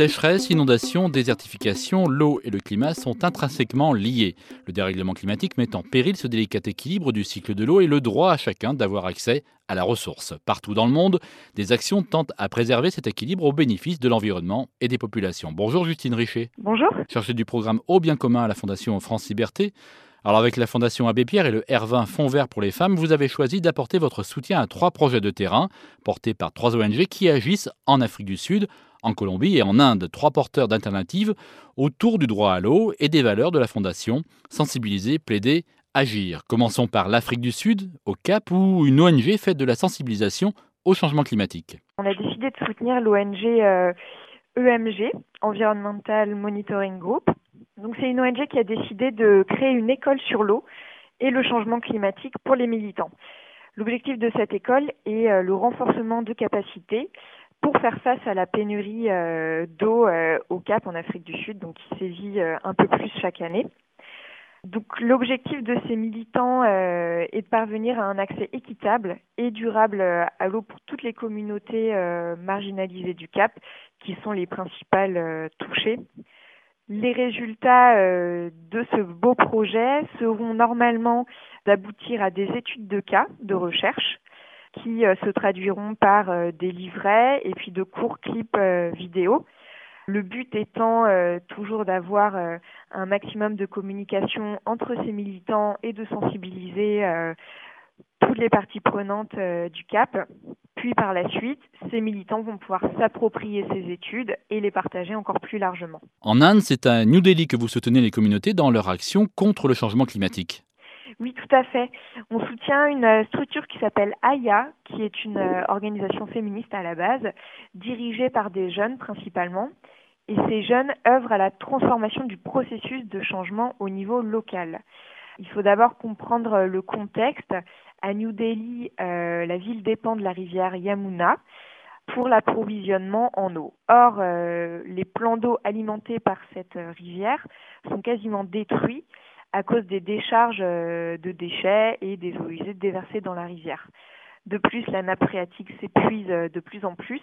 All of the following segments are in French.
Sécheresse, inondations, désertification, l'eau et le climat sont intrinsèquement liés. Le dérèglement climatique met en péril ce délicat équilibre du cycle de l'eau et le droit à chacun d'avoir accès à la ressource. Partout dans le monde, des actions tentent à préserver cet équilibre au bénéfice de l'environnement et des populations. Bonjour Justine Richer. Bonjour. Cherchez du programme Au bien commun à la Fondation France Liberté. Alors avec la Fondation Abbé Pierre et le R20 Fonds vert pour les femmes, vous avez choisi d'apporter votre soutien à trois projets de terrain portés par trois ONG qui agissent en Afrique du Sud, en Colombie et en Inde, trois porteurs d'alternatives autour du droit à l'eau et des valeurs de la Fondation, sensibiliser, plaider, agir. Commençons par l'Afrique du Sud, au Cap, où une ONG fait de la sensibilisation au changement climatique. On a décidé de soutenir l'ONG EMG, euh, e Environmental Monitoring Group. Donc c'est une ONG qui a décidé de créer une école sur l'eau et le changement climatique pour les militants. L'objectif de cette école est euh, le renforcement de capacités pour faire face à la pénurie euh, d'eau euh, au Cap en Afrique du Sud, donc qui sévit euh, un peu plus chaque année. Donc l'objectif de ces militants est de parvenir à un accès équitable et durable à l'eau pour toutes les communautés marginalisées du Cap, qui sont les principales touchées. Les résultats de ce beau projet seront normalement d'aboutir à des études de cas de recherche qui euh, se traduiront par euh, des livrets et puis de courts clips euh, vidéo. Le but étant toujours d'avoir un maximum de communication entre ces militants et de sensibiliser toutes les parties prenantes du CAP. Puis par la suite, ces militants vont pouvoir s'approprier ces études et les partager encore plus largement. En Inde, c'est à New Delhi que vous soutenez les communautés dans leur action contre le changement climatique. Oui, tout à fait. On soutient une euh, structure qui s'appelle AYA, qui est une euh, organisation féministe à la base, dirigée par des jeunes principalement. Et ces jeunes œuvrent à la transformation du processus de changement au niveau local. Il faut d'abord comprendre euh, le contexte. À New Delhi, la ville dépend de la rivière Yamuna pour l'approvisionnement en eau. Or, les plans d'eau alimentés par cette rivière sont quasiment détruits à cause des décharges euh, de déchets et des eaux usées déversées dans la rivière. De plus, la nappe phréatique s'épuise euh, de plus en plus.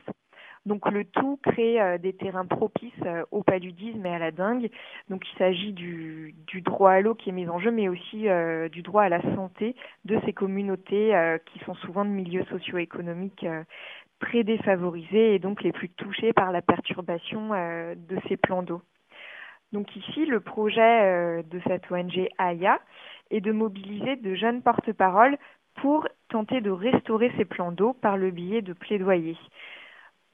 Donc le tout crée euh, des terrains propices au paludisme et à la dengue. Donc il s'agit du, droit à l'eau qui est mis en jeu, mais aussi du droit à la santé de ces communautés qui sont souvent de milieux socio-économiques très défavorisés et donc les plus touchés par la perturbation de ces plans d'eau. Donc ici, le projet euh, de cette ONG AYA est de mobiliser de jeunes porte-paroles pour tenter de restaurer ces plans d'eau par le biais de plaidoyer.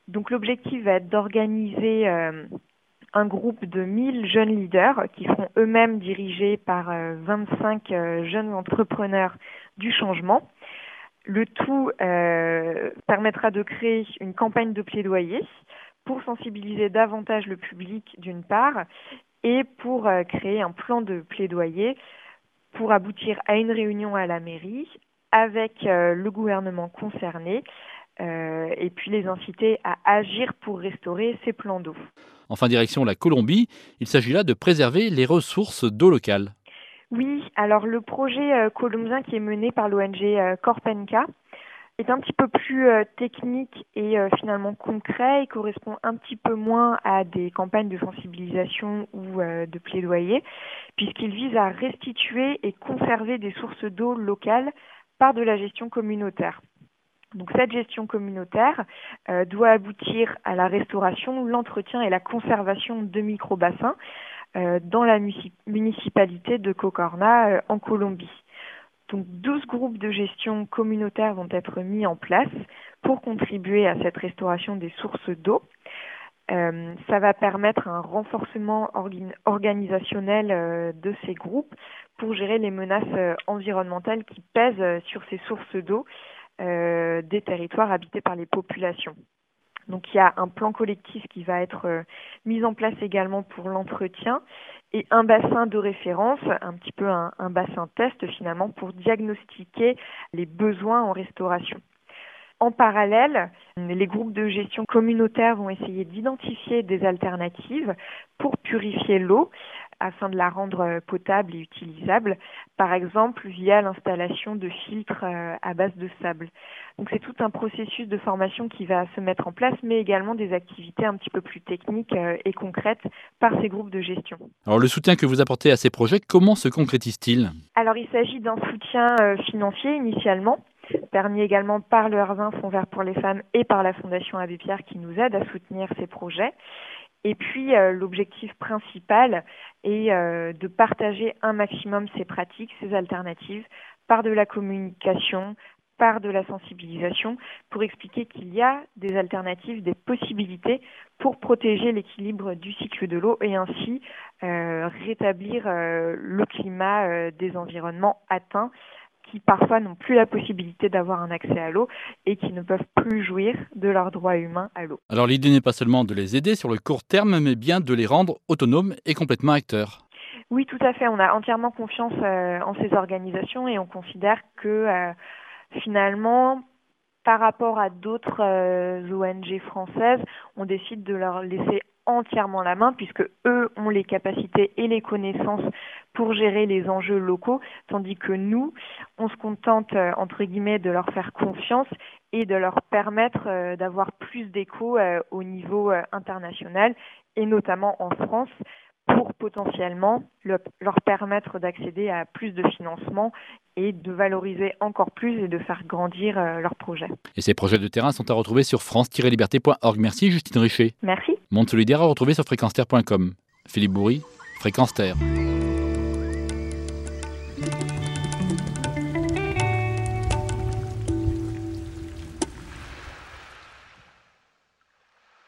Donc l'objectif va être d'organiser euh, un groupe de 1000 jeunes leaders qui seront eux-mêmes dirigés par 25 euh, jeunes entrepreneurs du changement. Le tout permettra de créer une campagne de plaidoyer pour sensibiliser davantage le public d'une part et pour euh, créer un plan de plaidoyer pour aboutir à une réunion à la mairie avec euh, le gouvernement concerné euh, et puis les inciter à agir pour restaurer ces plans d'eau. Enfin, direction la Colombie, il s'agit là de préserver les ressources d'eau locales. Oui, alors le projet colombien qui est mené par l'ONG Corpenca est un petit peu plus euh, technique et euh, finalement concret. Il correspond un petit peu moins à des campagnes de sensibilisation ou euh, de plaidoyer, puisqu'il vise à restituer et conserver des sources d'eau locales par de la gestion communautaire. Donc cette gestion communautaire doit aboutir à la restauration, l'entretien et la conservation de microbassins dans la municipalité de Cocorna en Colombie. Donc 12 groupes de gestion communautaire vont être mis en place pour contribuer à cette restauration des sources d'eau. Euh, ça va permettre un renforcement organisationnel euh, de ces groupes pour gérer les menaces euh, environnementales qui pèsent sur ces sources d'eau des territoires habités par les populations. Donc il y a un plan collectif qui va être euh, mis en place également pour l'entretien et un bassin de référence, un petit peu un, bassin test finalement pour diagnostiquer les besoins en restauration. En parallèle, les groupes de gestion communautaire vont essayer d'identifier des alternatives pour purifier l'eau afin de la rendre potable et utilisable, par exemple via l'installation de filtres à base de sable. Donc c'est tout un processus de formation qui va se mettre en place, mais également des activités un petit peu plus techniques et concrètes par ces groupes de gestion. Alors le soutien que vous apportez à ces projets, comment se concrétise-t-il? Alors il s'agit d'un soutien financier initialement permis également par le R20 Fonds vert pour les femmes et par la Fondation Abbé Pierre qui nous aide à soutenir ces projets. Et puis euh, l'objectif principal est euh, de partager un maximum ces pratiques, ces alternatives, par de la communication, par de la sensibilisation, pour expliquer qu'il y a des alternatives, des possibilités pour protéger l'équilibre du cycle de l'eau et ainsi euh, rétablir le climat des environnements atteints qui parfois n'ont plus la possibilité d'avoir un accès à l'eau et qui ne peuvent plus jouir de leurs droits humains à l'eau. Alors l'idée n'est pas seulement de les aider sur le court terme, mais bien de les rendre autonomes et complètement acteurs. Oui, tout à fait. On a entièrement confiance euh, en ces organisations et on considère que euh, finalement, par rapport à d'autres euh, ONG françaises, on décide de leur laisser entièrement la main puisque eux ont les capacités et les connaissances pour gérer les enjeux locaux, tandis que nous, on se contente euh, entre guillemets de leur faire confiance et de leur permettre euh, d'avoir plus d'écho euh, au niveau international et notamment en France pour potentiellement leur permettre d'accéder à plus de financement et de valoriser encore plus et de faire grandir leurs projets. Et ces projets de terrain sont à retrouver sur france-liberté.org. Merci Justine Richer. Merci. Monde solidaire à retrouver sur fréquence Philippe Bourri, Fréquence Terre.